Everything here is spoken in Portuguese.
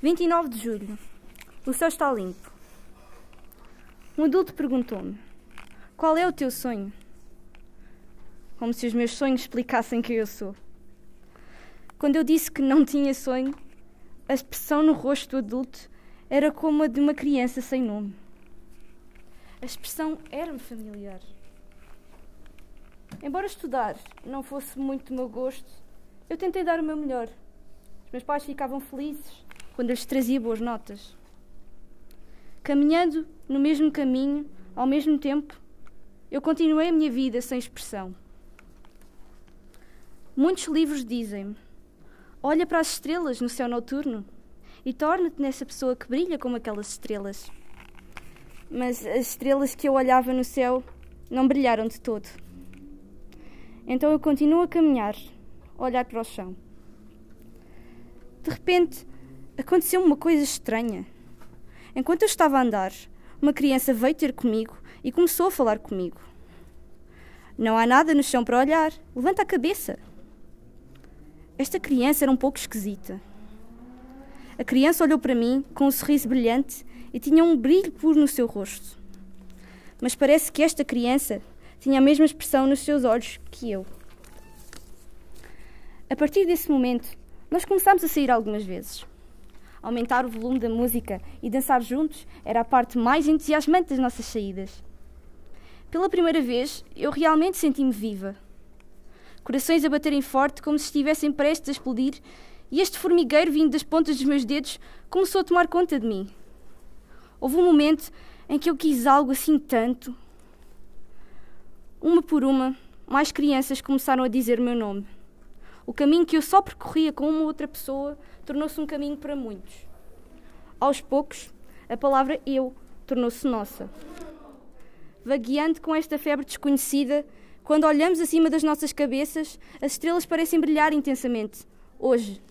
29 de julho. O céu está limpo. Um adulto perguntou-me: Qual é o teu sonho? Como se os meus sonhos explicassem quem eu sou. Quando eu disse que não tinha sonho, a expressão no rosto do adulto era como a de uma criança sem nome. A expressão era-me familiar. Embora estudar não fosse muito do meu gosto, eu tentei dar o meu melhor. Os meus pais ficavam felizes quando eu lhes trazia boas notas. Caminhando no mesmo caminho, ao mesmo tempo, eu continuei a minha vida sem expressão. Muitos livros dizem-me: olha para as estrelas no céu noturno e torna-te nessa pessoa que brilha como aquelas estrelas. Mas as estrelas que eu olhava no céu não brilharam de todo. Então eu continuo a caminhar, a olhar para o chão. De repente, aconteceu uma coisa estranha. Enquanto eu estava a andar, uma criança veio ter comigo e começou a falar comigo. Não há nada no chão para olhar. Levanta a cabeça. Esta criança era um pouco esquisita. A criança olhou para mim com um sorriso brilhante e tinha um brilho puro no seu rosto. Mas parece que esta criança tinha a mesma expressão nos seus olhos que eu. A partir desse momento, nós começámos a sair algumas vezes. Aumentar o volume da música e dançar juntos era a parte mais entusiasmante das nossas saídas. Pela primeira vez, eu realmente senti-me viva. Corações a baterem forte como se estivessem prestes a explodir, e este formigueiro vindo das pontas dos meus dedos começou a tomar conta de mim. Houve um momento em que eu quis algo assim tanto, uma por uma, mais crianças começaram a dizer o meu nome. O caminho que eu só percorria com uma outra pessoa tornou-se um caminho para muitos. Aos poucos, a palavra eu tornou-se nossa. Vagueando com esta febre desconhecida, quando olhamos acima das nossas cabeças, as estrelas parecem brilhar intensamente. Hoje,